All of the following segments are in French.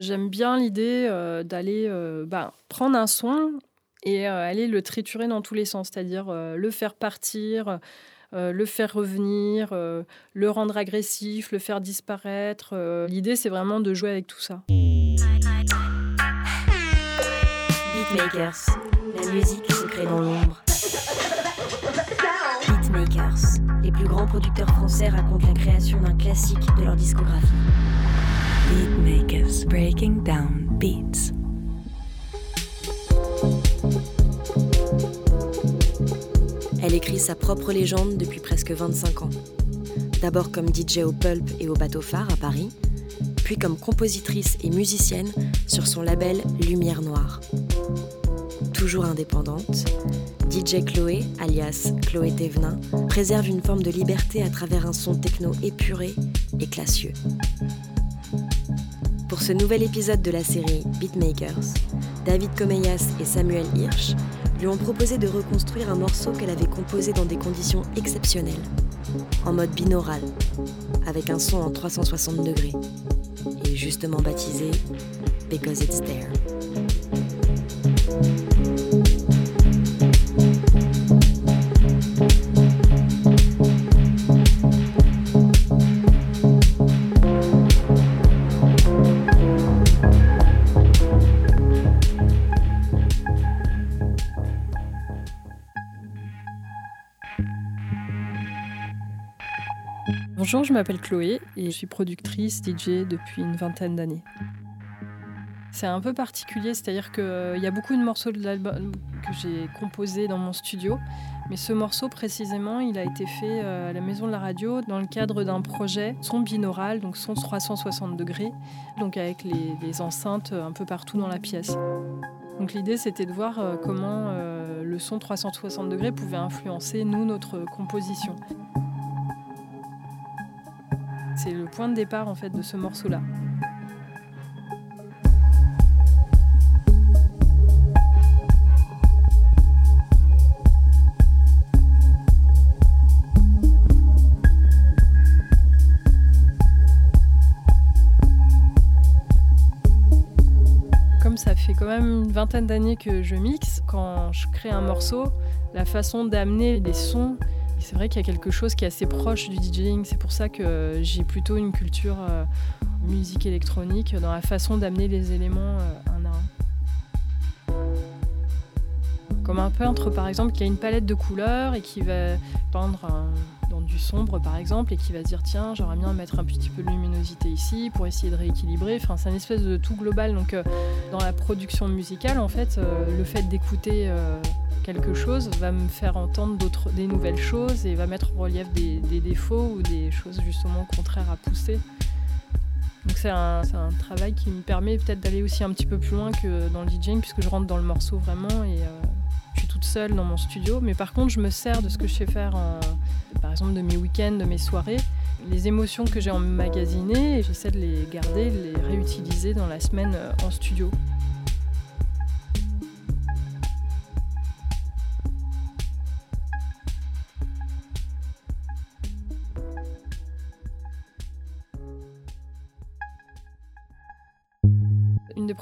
J'aime bien l'idée euh, d'aller euh, bah, prendre un son et euh, aller le triturer dans tous les sens, c'est-à-dire le faire partir, le faire revenir, le rendre agressif, le faire disparaître. L'idée, c'est vraiment de jouer avec tout ça. Beatmakers, la musique se crée dans l'ombre. Beatmakers, les plus grands producteurs français racontent la création d'un classique de leur discographie. Beatmakers Breaking Down Beats. Elle écrit sa propre légende depuis presque 25 ans. D'abord comme DJ au Pulp et au Bateau Phare à Paris, puis comme compositrice et musicienne sur son label Lumière Noire. Toujours indépendante, DJ Chloé, alias Chloé Thévenin, préserve une forme de liberté à travers un son techno épuré et classieux. Pour ce nouvel épisode de la série Beatmakers, David Comeyas et Samuel Hirsch lui ont proposé de reconstruire un morceau qu'elle avait composé dans des conditions exceptionnelles, en mode binaural, avec un son en 360 degrés, et justement baptisé Because It's There. Bonjour, je m'appelle Chloé et je suis productrice DJ depuis une vingtaine d'années. C'est un peu particulier, c'est-à-dire qu'il y a beaucoup de morceaux de l'album que j'ai composés dans mon studio, mais ce morceau précisément, il a été fait euh, à la Maison de la Radio dans le cadre d'un projet son binaural, donc son 360 degrés, donc avec les, enceintes un peu partout dans la pièce. Donc l'idée c'était de voir euh, comment euh, le son 360 degrés pouvait influencer nous, notre composition. C'est le point de départ en fait de ce morceau-là. Comme ça fait quand même une vingtaine d'années que je mixe, quand je crée un morceau, la façon d'amener des sons c'est vrai qu'il y a quelque chose qui est assez proche du DJing. C'est pour ça que j'ai plutôt une culture euh, musique électronique dans la façon d'amener les éléments euh, un à un. Comme un peintre, par exemple, qui a une palette de couleurs et qui va peindre dans du sombre, par exemple, et qui va se dire tiens, j'aimerais bien mettre un petit peu de luminosité ici pour essayer de rééquilibrer. Enfin, c'est une espèce de tout global. Donc, euh, dans la production musicale, en fait, le fait d'écouter quelque chose va me faire entendre d'autres, des nouvelles choses et va mettre en relief des, défauts ou des choses justement contraires à pousser. Donc c'est un, travail qui me permet peut-être d'aller aussi un petit peu plus loin que dans le DJing puisque je rentre dans le morceau vraiment et euh, je suis toute seule dans mon studio. Mais par contre je me sers de ce que je sais faire par exemple de mes week-ends, de mes soirées. Les émotions que j'ai emmagasinées j'essaie de les garder, de les réutiliser dans la semaine euh, en studio.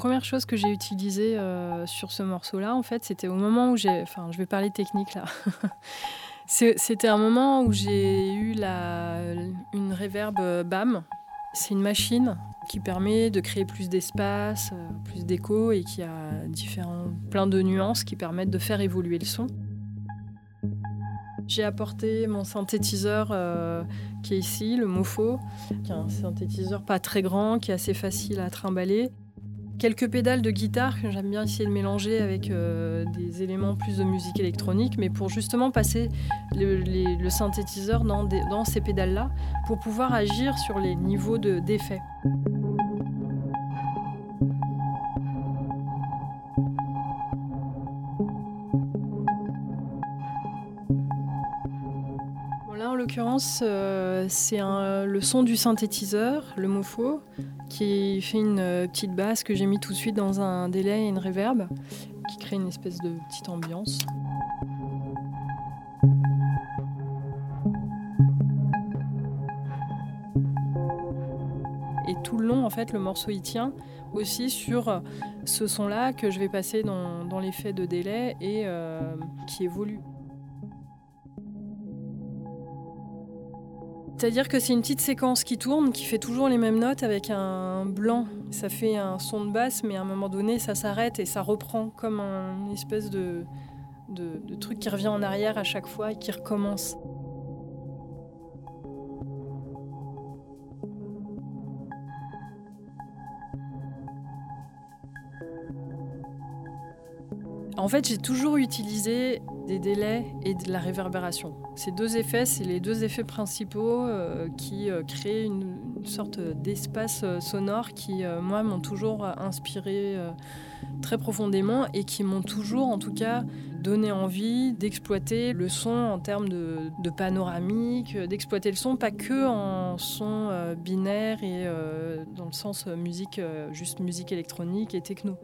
Premières choses que j'ai utilisées euh, sur ce morceau-là, en fait, c'était au moment où j'ai. Enfin, je vais parler technique là. c'était un moment où j'ai eu la, une reverb euh, BAM. C'est une machine qui permet de créer plus d'espace, euh, plus d'écho et qui a différents, plein de nuances qui permettent de faire évoluer le son. J'ai apporté mon synthétiseur qui est ici, le Mofo, qui est un synthétiseur pas très grand, qui est assez facile à trimballer quelques pédales de guitare que j'aime bien essayer de mélanger avec euh, des éléments plus de musique électronique, mais pour justement passer le, synthétiseur dans, ces pédales-là, pour pouvoir agir sur les niveaux d'effet. L'occurrence, euh, c'est le son du synthétiseur, le MOFO, qui fait une euh, petite basse que j'ai mis tout de suite dans un délai et une reverb qui crée une espèce de petite ambiance. Et tout le long, en fait, le morceau il tient aussi sur ce son-là que je vais passer dans, l'effet de délai et qui évolue. C'est-à-dire que c'est une petite séquence qui tourne, qui fait toujours les mêmes notes avec un blanc. Ça fait un son de basse, mais à un moment donné, ça s'arrête et ça reprend comme une espèce de, de, truc qui revient en arrière à chaque fois et qui recommence. En fait, j'ai toujours utilisé des délais et de la réverbération. Ces deux effets, c'est les deux effets principaux euh, qui euh, créent une, sorte d'espace euh, sonore qui, moi, m'ont toujours inspiré très profondément et qui m'ont toujours, en tout cas, donné envie d'exploiter le son en termes de, de panoramique, d'exploiter le son pas que en son binaire et dans le sens musique, juste musique électronique et techno.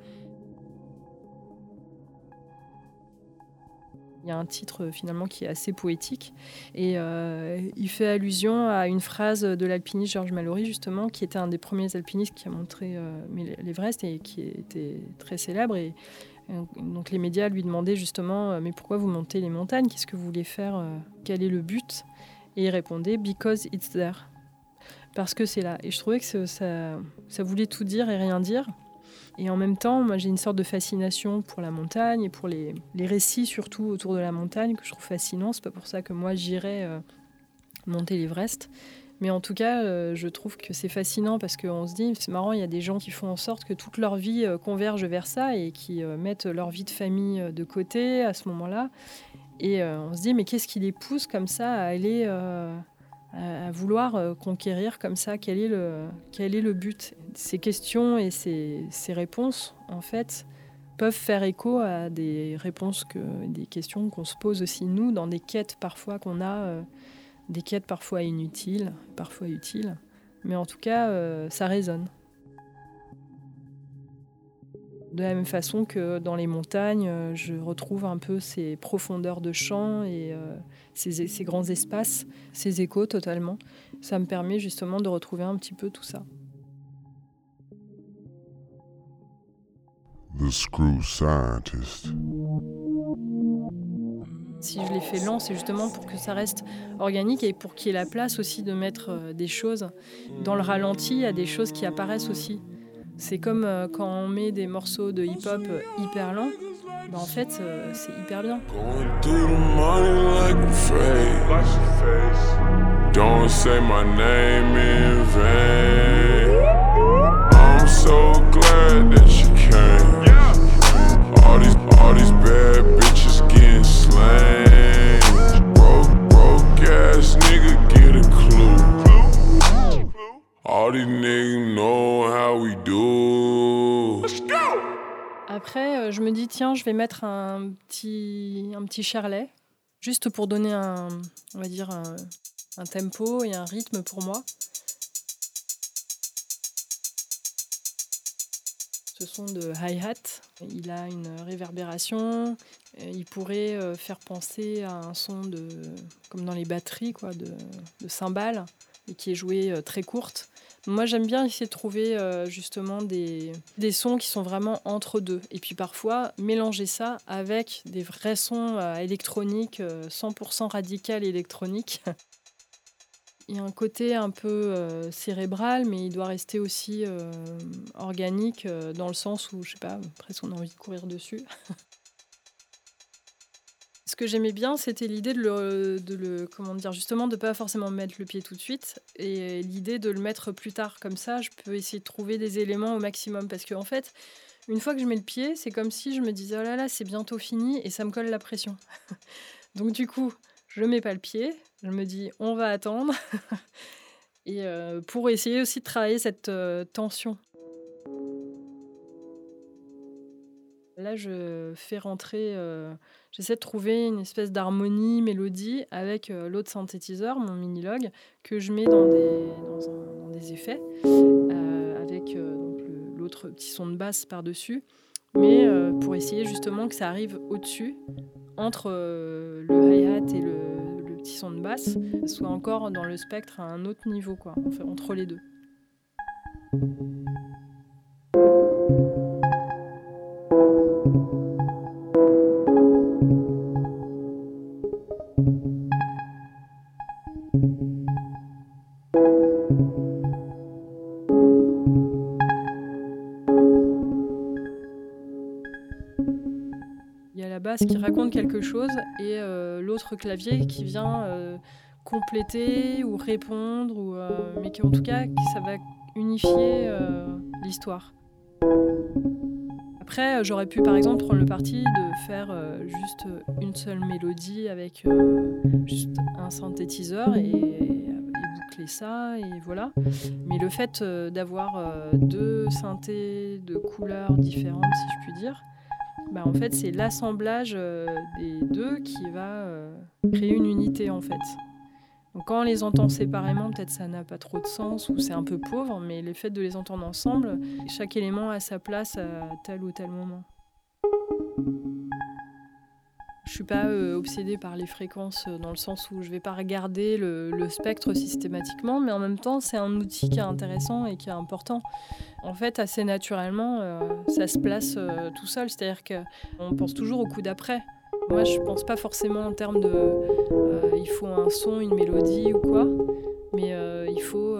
Il y a un titre finalement qui est assez poétique et euh, il fait allusion à une phrase de l'alpiniste Georges Mallory justement, qui était un des premiers alpinistes qui a montré euh, l'Everest et qui était très célèbre. Et, donc les médias lui demandaient justement euh, mais pourquoi vous montez les montagnes? Qu'est-ce que vous voulez faire Quel est le but? Et il répondait because it's there, parce que c'est là. Et je trouvais que ça, ça voulait tout dire et rien dire. Et en même temps, moi j'ai une sorte de fascination pour la montagne et pour les, récits surtout autour de la montagne que je trouve fascinant. C'est pas pour ça que moi j'irais euh, monter l'Everest. Mais en tout cas, euh, je trouve que c'est fascinant parce qu'on se dit, c'est marrant, il y a des gens qui font en sorte que toute leur vie euh, converge vers ça et qui mettent leur vie de famille de côté à ce moment-là. Et on se dit, mais qu'est-ce qui les pousse comme ça à aller à, vouloir euh, conquérir comme ça quel est le, but? Ces questions et ces, ces, réponses, en fait, peuvent faire écho à des réponses, que, des questions qu'on se pose aussi nous dans des quêtes parfois qu'on a, euh, des quêtes parfois inutiles, parfois utiles, mais en tout cas, euh, ça résonne. De la même façon que dans les montagnes, je retrouve un peu ces profondeurs de champ et ces, grands espaces, ces échos totalement. Ça me permet justement de retrouver un petit peu tout ça. Si je l'ai fait lent, c'est justement pour que ça reste organique et pour qu'il y ait la place aussi de mettre euh, des choses. Dans le ralenti, il y a des choses qui apparaissent aussi. C'est comme euh, quand on met des morceaux de hip-hop euh, hyper lents, bah en fait, euh, c'est hyper bien. Don't say my name in vain. I'm so glad that you came. All these, all these bad bitches getting slain. Broke, broke ass nigga get a clue. All these niggas know how we do. Après, euh, je me dis, tiens, je vais mettre un petit, un petit charlet, juste pour donner un, on va dire, un, tempo et un rythme pour moi. Ce son de hi-hat, il a une réverbération, il pourrait euh, faire penser à un son de, comme dans les batteries, quoi, de, de cymbales, et qui est joué euh, très courte. Moi, j'aime bien essayer de trouver euh, justement des, des, sons qui sont vraiment entre deux. Et puis parfois, mélanger ça avec des vrais sons euh, électroniques, 100% euh, radical électronique. Il y a un côté un peu cérébral, mais il doit rester aussi organique dans le sens où, je sais pas, presque on a envie de courir dessus. ce que j'aimais bien, c'était l'idée de le, comment dire, justement, de pas forcément mettre le pied tout de suite, et l'idée de le mettre plus tard. Comme ça, je peux essayer de trouver des éléments au maximum, parce qu'en en fait, une fois que je mets le pied, c'est comme si je me disais oh là là, c'est bientôt fini, et ça me colle la pression. Donc du coup, je mets pas le pied, je me dis on va attendre, et euh, pour essayer aussi de travailler cette euh, tension. Là, je fais rentrer. Euh, j'essaie de trouver une espèce d'harmonie, mélodie avec euh, l'autre synthétiseur, mon mini-log, que je mets dans des, effets, euh, avec l'autre petit son de basse par-dessus, mais pour essayer justement que ça arrive au-dessus, entre le hi-hat et le, petit son de basse, soit encore dans le spectre à un autre niveau, quoi, entre les deux. Qui raconte quelque chose et euh, l'autre clavier qui vient euh, compléter ou répondre, ou, euh, mais qui en tout cas ça va unifier l'histoire. Après, j'aurais pu par exemple prendre le parti de faire juste une seule mélodie avec juste un synthétiseur et, et, boucler ça et voilà. Mais le fait d'avoir deux synthés de couleurs différentes, si je puis dire, bah, en fait, c'est l'assemblage euh, des deux qui va euh, créer une unité en fait. Donc quand on les entend séparément, peut-être ça n'a pas trop de sens ou c'est un peu pauvre, mais le fait de les entendre ensemble, chaque élément a sa place à tel ou tel moment. Je suis pas euh, obsédée par les fréquences dans le sens où je vais pas regarder le, spectre systématiquement, mais en même temps c'est un outil qui est intéressant et qui est important en fait, assez naturellement, euh, ça se place euh, tout seul. C'est-à-dire qu'on pense toujours au coup d'après. Moi, je pense pas forcément en termes de euh, il faut un son, une mélodie ou quoi, mais il faut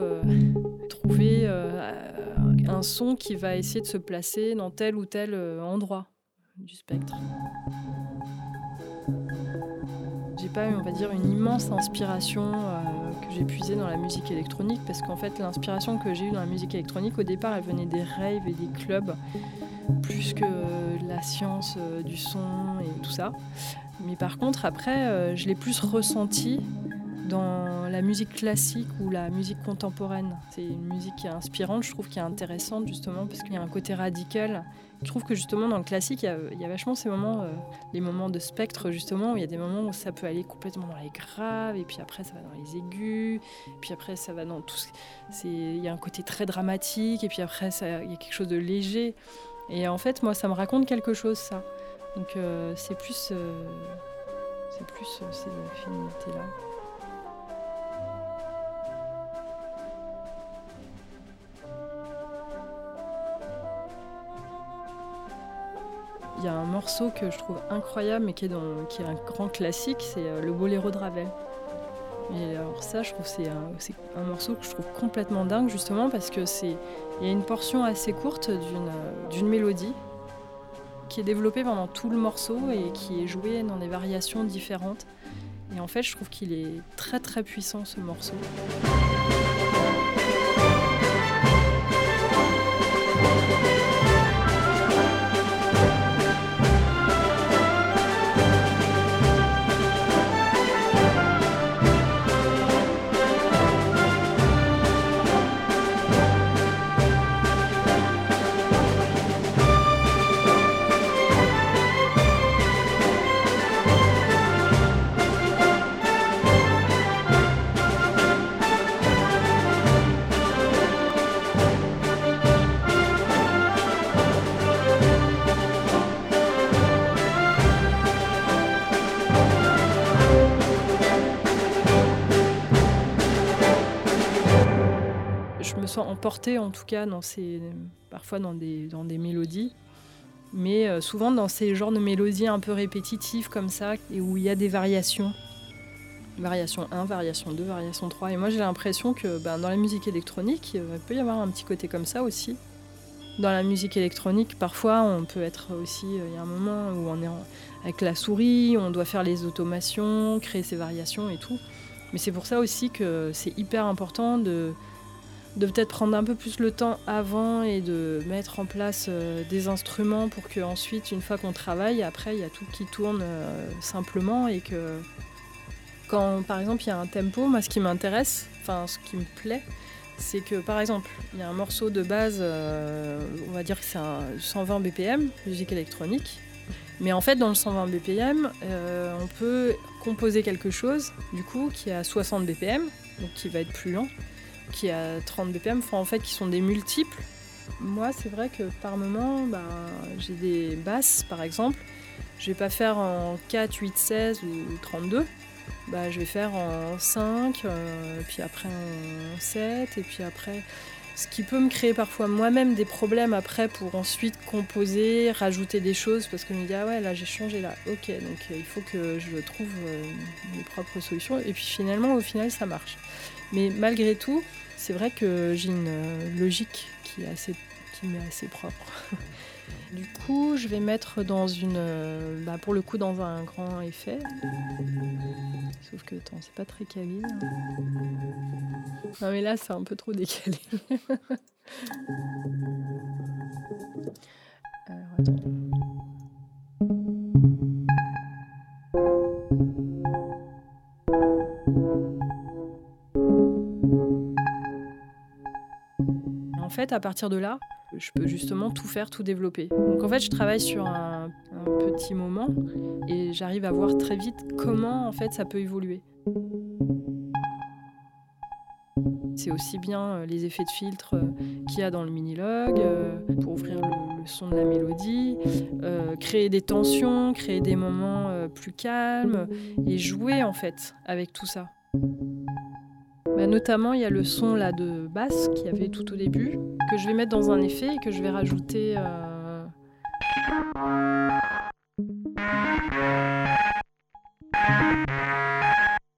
trouver un son qui va essayer de se placer dans tel ou tel endroit du spectre pas on va dire, une immense inspiration euh, que j'ai puisée dans la musique électronique, parce qu'en fait, l'inspiration que j'ai eue dans la musique électronique, au départ, elle venait des raves et des clubs, plus que la science euh, du son et tout ça. Mais par contre, après, euh, je l'ai plus ressenti dans la musique classique ou la musique contemporaine. C'est une musique qui est inspirante, je trouve, qui est intéressante justement parce qu'il y a un côté radical. Je trouve que justement dans le classique, il y a, vachement ces moments, euh, les moments de spectre justement, où il y a des moments où ça peut aller complètement dans les graves, et puis après ça va dans les aigus, et puis après ça va dans tout. Il y a un côté très dramatique, et puis après ça, il y a quelque chose de léger. Et en fait, moi, ça me raconte quelque chose, ça. Donc euh, c'est plus, euh, c'est plus ces affinités-là. Y a un morceau que je trouve incroyable, mais qui est, dans, qui est un grand classique, c'est euh, le Boléro de Ravel. Et alors ça, je trouve c'est un, un, morceau que je trouve complètement dingue, justement parce que c'est il y a une portion assez courte d'une mélodie qui est développée pendant tout le morceau et qui est jouée dans des variations différentes. Et en fait, je trouve qu'il est très très puissant ce morceau. Emporté en tout cas dans ces, parfois dans des, dans des mélodies, mais euh, souvent dans ces genres de mélodies un peu répétitives comme ça, et où il y a des variations. Variation 1, variation 2, variation 3. Et moi j'ai l'impression que ben, dans la musique électronique, il peut y avoir un petit côté comme ça aussi. Dans la musique électronique, parfois on peut être aussi, euh, il y a un moment où on est avec la souris, on doit faire les automations, créer ces variations et tout. Mais c'est pour ça aussi que c'est hyper important de, de peut-être prendre un peu plus le temps avant et de mettre en place euh, des instruments pour que ensuite, une fois qu'on travaille, après il y a tout qui tourne euh, simplement et que quand par exemple il y a un tempo, moi ce qui m'intéresse, enfin ce qui me plaît, c'est que par exemple il y a un morceau de base, euh, on va dire que c'est un 120 BPM, musique électronique, mais en fait dans le 120 BPM, on peut composer quelque chose du coup qui est à 60 BPM, donc qui va être plus lent qui a 30 BPM, en fait qui sont des multiples. Moi, c'est vrai que par moment, ben, j'ai des basses par exemple. Je vais pas faire en 4, 8, 16 ou 32. Bah, je vais faire en 5, euh, puis après en 7, et puis après. Ce qui peut me créer parfois moi-même des problèmes après pour ensuite composer, rajouter des choses parce que je me dis ah ouais là j'ai changé là, ok donc euh, il faut que je trouve euh, mes propres solutions et puis finalement au final ça marche. Mais malgré tout, c'est vrai que j'ai une euh, logique qui est assez, qui m'est assez propre. Du coup, je vais mettre dans une, bah pour le coup, dans un grand effet. Sauf que, attends, c'est pas très câline. Non, mais là, c'est un peu trop décalé. Alors, attends. À partir de là, je peux justement tout faire, tout développer. Donc en fait, je travaille sur un, petit moment et j'arrive à voir très vite comment en fait ça peut évoluer. C'est aussi bien euh, les effets de filtre euh, qu'il y a dans le mini-log euh, pour ouvrir le, son de la mélodie, créer des tensions, créer des moments plus calmes et jouer en fait avec tout ça. Bah, notamment, il y a le son là de basse qu'il y avait tout au début, que je vais mettre dans un effet et que je vais rajouter. Euh...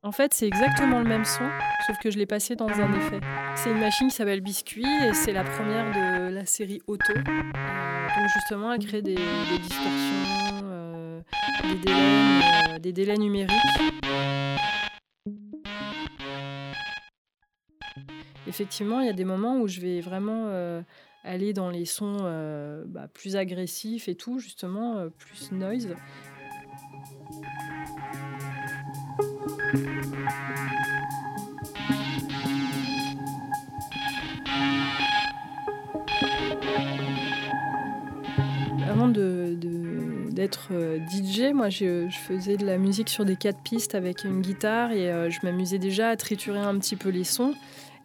En fait, c'est exactement le même son, sauf que je l'ai passé dans un effet. C'est une machine qui s'appelle Biscuit et c'est la première de la série Auto. Euh, donc justement, elle crée des, distorsions, euh, des délais numériques. Effectivement, il y a des moments où je vais vraiment euh, aller dans les sons euh, bah, plus agressifs et tout, justement, euh, plus noise. Avant d'être DJ, moi je, je, faisais de la musique sur des quatre pistes avec une guitare et je m'amusais déjà à triturer un petit peu les sons.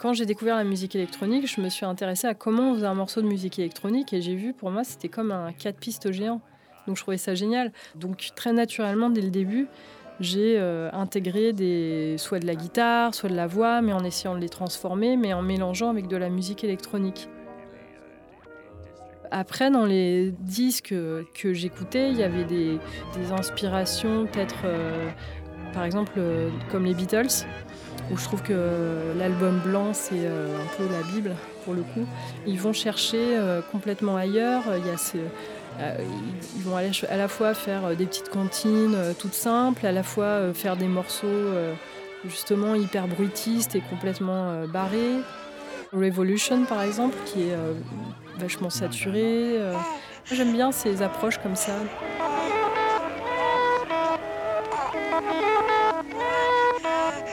Quand j'ai découvert la musique électronique, je me suis intéressée à comment on faisait un morceau de musique électronique et j'ai vu pour moi c'était comme un quatre pistes géant. Donc je trouvais ça génial. Donc très naturellement dès le début, j'ai euh, intégré des, soit de la guitare, soit de la voix, mais en essayant de les transformer, mais en mélangeant avec de la musique électronique. Après, dans les disques que j'écoutais, il y avait des, des inspirations, peut-être, euh, par exemple, euh, comme les Beatles, où je trouve que l'album blanc, c'est euh, un peu la Bible, pour le coup. Ils vont chercher euh, complètement ailleurs. Euh, ils vont aller à la fois faire des petites comptines toutes simples, à la fois faire des morceaux justement hyper bruitistes et complètement barrés. Revolution, par exemple, qui est vachement saturé. Euh. J'aime bien ces approches comme ça.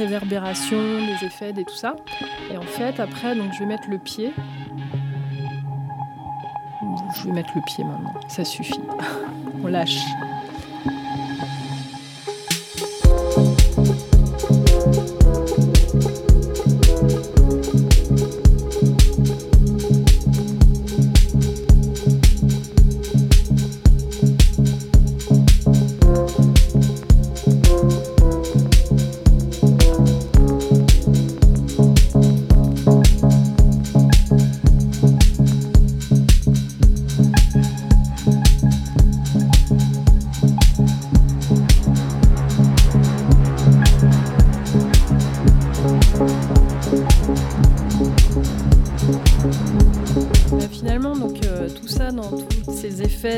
Euh, grande réverbération, des effets, et tout ça. Et en fait, après, donc, je vais mettre le pied. Je vais mettre le pied maintenant, ça suffit. On lâche.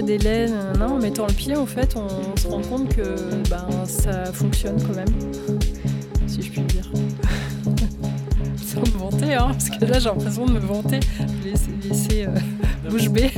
Délai, en mettant le pied, en fait, on, se rend compte que ben, ça fonctionne quand même, si je puis dire. Sans me vanter, hein, parce que là j'ai l'impression de me vanter, laisser, laisser euh, bouche bée.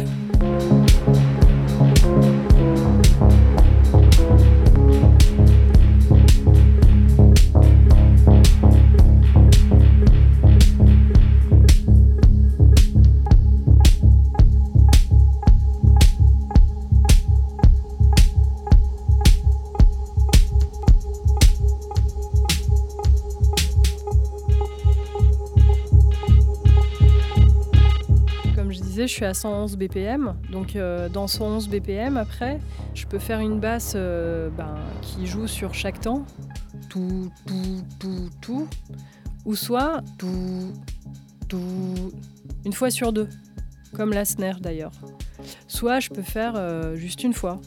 Je suis à 111 BPM. Donc euh, dans 111 BPM, après, je peux faire une basse euh, ben, qui joue sur chaque temps. Tout, tout, tout, tout. Ou soit tout, tout, une fois sur deux. Comme la snare d'ailleurs. Soit je peux faire euh, juste une fois.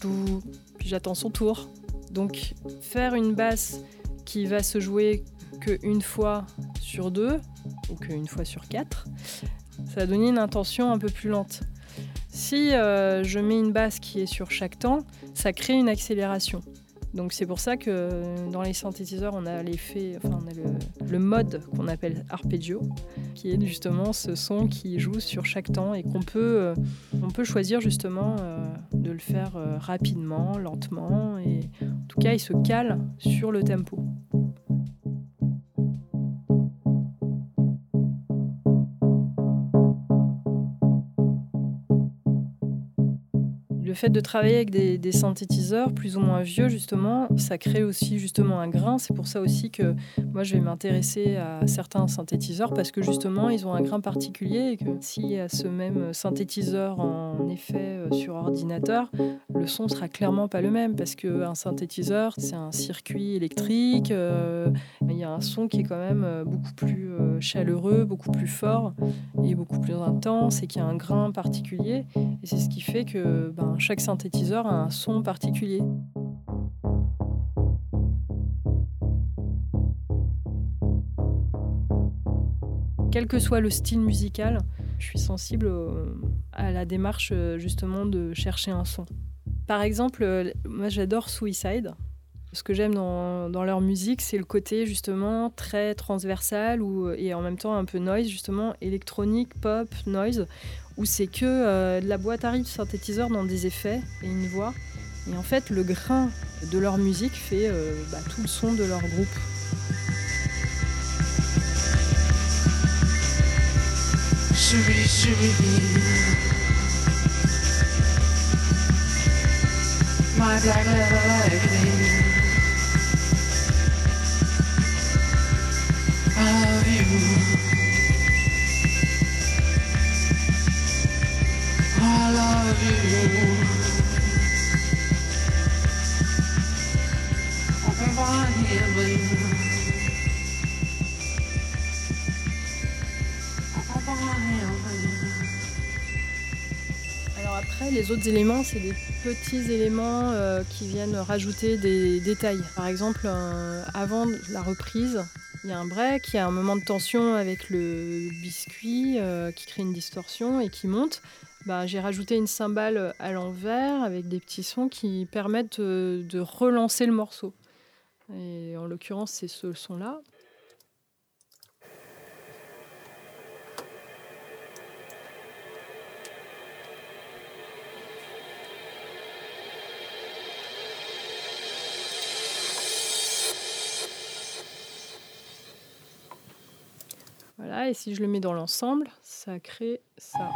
Tout, puis j'attends son tour. Donc faire une basse qui va se jouer qu'une fois sur deux ou qu'une fois sur quatre, ça va donner une intention un peu plus lente. Si euh, je mets une basse qui est sur chaque temps, ça crée une accélération. Donc c'est pour ça que dans les synthétiseurs, on a l'effet, enfin on a le, mode qu'on appelle arpeggio, qui est justement ce son qui joue sur chaque temps et qu'on peut, euh, on peut choisir justement euh, de le faire rapidement, lentement, et en tout cas il se cale sur le tempo. Fait de travailler avec des, synthétiseurs plus ou moins vieux, justement, ça crée aussi justement un grain. C'est pour ça aussi que moi, je vais m'intéresser à certains synthétiseurs parce que justement, ils ont un grain particulier et que s'il y a ce même synthétiseur en effet euh, sur ordinateur, le son sera clairement pas le même parce qu'un synthétiseur, c'est un circuit électrique. Euh, il y a un son qui est quand même euh, beaucoup plus chaleureux, beaucoup plus fort et beaucoup plus intense et qui a un grain particulier. Et c'est ce qui fait que ben, chaque synthétiseur a un son particulier. Quel que soit le style musical, je suis sensible à la démarche justement de chercher un son. Par exemple, moi j'adore Suicide. Ce que j'aime dans, leur musique, c'est le côté justement très transversal ou, et en même temps un peu noise, justement électronique, pop, noise, où c'est que euh, de la boîte à rythme synthétiseur dans des effets et une voix. Et en fait, le grain de leur musique fait euh, bah, tout le son de leur groupe. Les autres éléments, c'est des petits éléments euh, qui viennent rajouter des détails. Par exemple, euh, avant la reprise, il y a un break, il y a un moment de tension avec le biscuit euh, qui crée une distorsion et qui monte. Bah, j'ai rajouté une cymbale à l'envers avec des petits sons qui permettent de, relancer le morceau. Et en l'occurrence, c'est ce son-là. Voilà, et si je le mets dans l'ensemble, ça crée ça.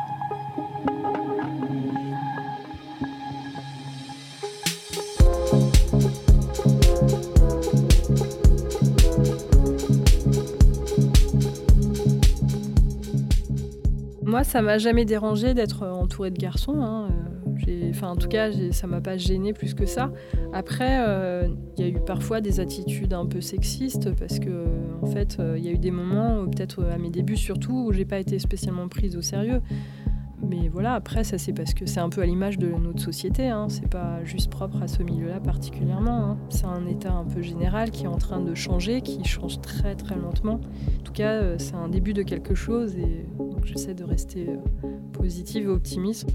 Moi, ça m'a jamais dérangé d'être entourée de garçons. Hein. Euh, enfin, en tout cas, ça m'a pas gêné plus que ça. Après, euh, il y a eu parfois des attitudes un peu sexistes parce que, en fait, euh, il y a eu des moments, peut-être à mes débuts surtout, où j'ai pas été spécialement prise au sérieux. Mais voilà, après, ça c'est parce que c'est un peu à l'image de notre société. Hein. C'est pas juste propre à ce milieu-là particulièrement. Hein. C'est un état un peu général qui est en train de changer, qui change très très lentement. En tout cas, euh, c'est un début de quelque chose et j'essaie de rester euh, positive et optimiste.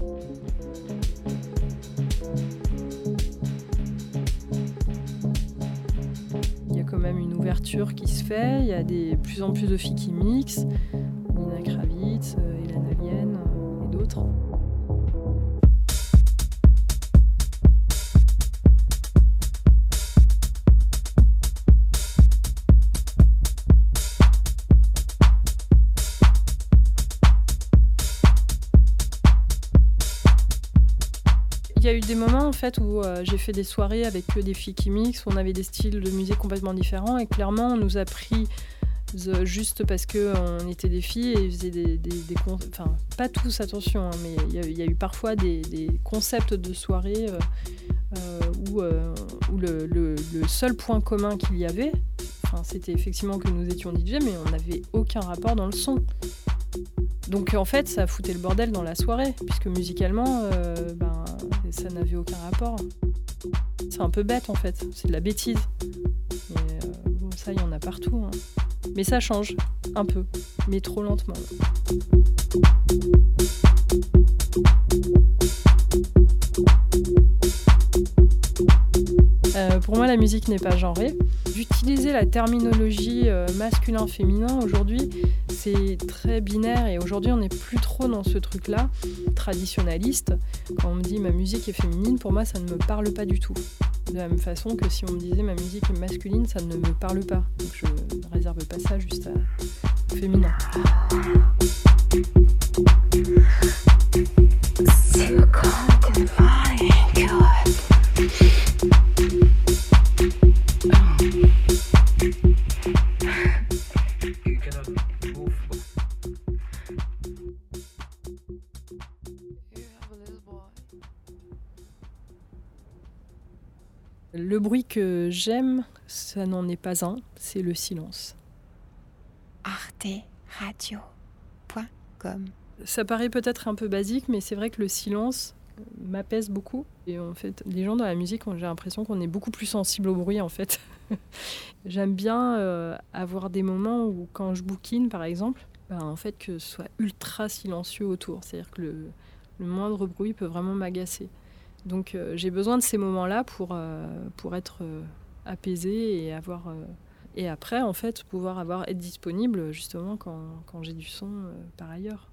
Il y a quand même une ouverture qui se fait. Il y a de plus en plus de filles qui mixent. Nina Kravitz, euh, Hélène Alien d'autres. Y a eu des moments en fait où euh, j'ai fait des soirées avec des filles qui mixent, où on avait des styles de musique complètement différents et clairement on nous a pris juste parce qu'on était des filles et faisaient des, des, enfin pas tous attention, hein, mais il y, a eu parfois des, concepts de soirée euh, euh, où, euh, où le, seul point commun qu'il y avait, c'était effectivement que nous étions DJ, mais on n'avait aucun rapport dans le son. Donc en fait, ça foutait le bordel dans la soirée, puisque musicalement, ben, ça n'avait aucun rapport. C'est un peu bête en fait, c'est de la bêtise. Mais bon, ça, y en a partout. Hein. Mais ça change un peu, mais trop lentement. Euh, pour moi, la musique n'est pas genrée. D'utiliser la terminologie euh, masculin-féminin aujourd'hui, c'est très binaire et aujourd'hui, on n'est plus trop dans ce truc-là traditionnaliste. Quand on me dit ma musique est féminine, pour moi, ça ne me parle pas du tout. De la même façon que si on me disait ma musique est masculine, ça ne me parle pas. Donc je ne réserve pas ça juste à féminin. Le bruit que j'aime, ça n'en est pas un, c'est le silence. arteradio.com Ça paraît peut-être un peu basique, mais c'est vrai que le silence m'apaise beaucoup. Et en fait, les gens dans la musique, j'ai l'impression qu'on est beaucoup plus sensible au bruit, en fait. J'aime bien euh, avoir des moments où, quand je bouquine, par exemple, ben, en fait, que ce soit ultra silencieux autour. C'est-à-dire que le, le moindre bruit peut vraiment m'agacer. Donc euh, j'ai besoin de ces moments-là pour, euh, être euh, apaisé et avoir et après en fait pouvoir avoir être disponible justement quand, quand j'ai du son par ailleurs.